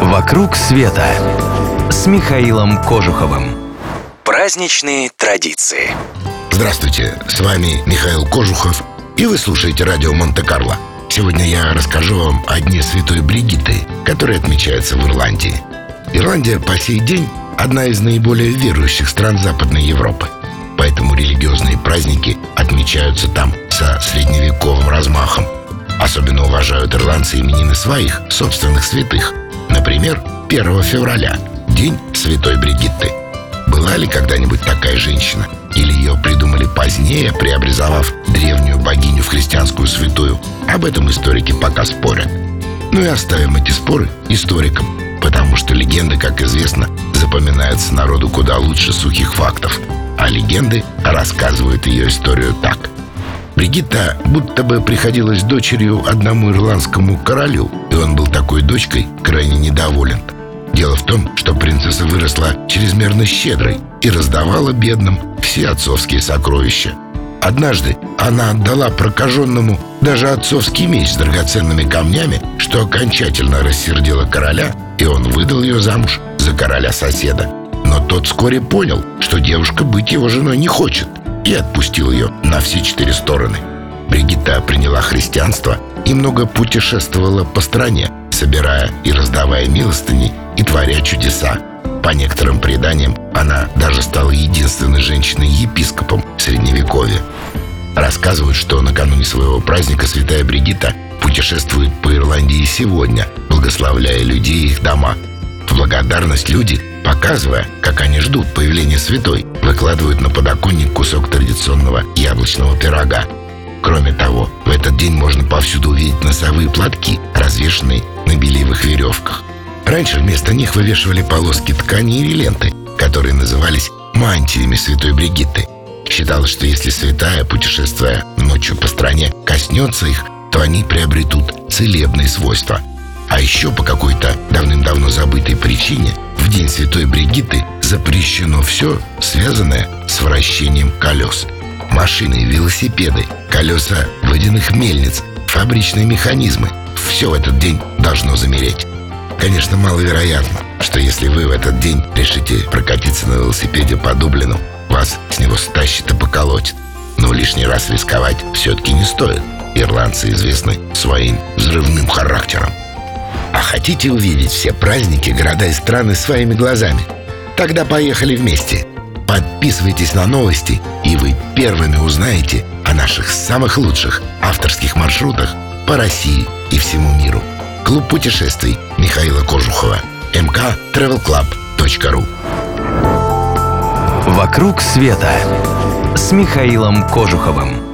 «Вокруг света» с Михаилом Кожуховым. Праздничные традиции. Здравствуйте, с вами Михаил Кожухов, и вы слушаете радио Монте-Карло. Сегодня я расскажу вам о Дне Святой Бригитты, который отмечается в Ирландии. Ирландия по сей день одна из наиболее верующих стран Западной Европы. Поэтому религиозные праздники отмечаются там со средневековым размахом. Особенно уважают ирландцы именины своих собственных святых. Например, 1 февраля, День Святой Бригитты. Была ли когда-нибудь такая женщина? Или ее придумали позднее, преобразовав древнюю богиню в христианскую святую? Об этом историки пока спорят. Ну и оставим эти споры историкам, потому что легенды, как известно, запоминаются народу куда лучше сухих фактов. А легенды рассказывают ее историю так. Бригитта будто бы приходилась дочерью одному ирландскому королю, и он был такой дочкой крайне недоволен – Дело в том, что принцесса выросла чрезмерно щедрой и раздавала бедным все отцовские сокровища. Однажды она отдала прокаженному даже отцовский меч с драгоценными камнями, что окончательно рассердило короля, и он выдал ее замуж за короля соседа. Но тот вскоре понял, что девушка быть его женой не хочет, и отпустил ее на все четыре стороны. Бригитта приняла христианство и много путешествовала по стране, собирая и раздавая милостыни и творя чудеса. По некоторым преданиям, она даже стала единственной женщиной-епископом в Средневековье. Рассказывают, что накануне своего праздника святая Бригитта путешествует по Ирландии сегодня, благословляя людей и их дома. В благодарность люди, показывая, как они ждут появления святой, выкладывают на подоконник кусок традиционного яблочного пирога. Кроме того, в этот день можно повсюду увидеть носовые платки, развешанные на беливых веревках. Раньше вместо них вывешивали полоски ткани или ленты, которые назывались мантиями святой Бригитты. Считалось, что если святая, путешествуя ночью по стране, коснется их, то они приобретут целебные свойства. А еще по какой-то давным-давно забытой причине день святой Бригитты запрещено все, связанное с вращением колес. Машины, велосипеды, колеса водяных мельниц, фабричные механизмы – все в этот день должно замереть. Конечно, маловероятно, что если вы в этот день решите прокатиться на велосипеде по Дублину, вас с него стащит и поколотит. Но лишний раз рисковать все-таки не стоит. Ирландцы известны своим взрывным характером. А хотите увидеть все праздники, города и страны своими глазами? Тогда поехали вместе. Подписывайтесь на новости, и вы первыми узнаете о наших самых лучших авторских маршрутах по России и всему миру. Клуб путешествий Михаила Кожухова. mktravelclub.ru «Вокруг света» с Михаилом Кожуховым.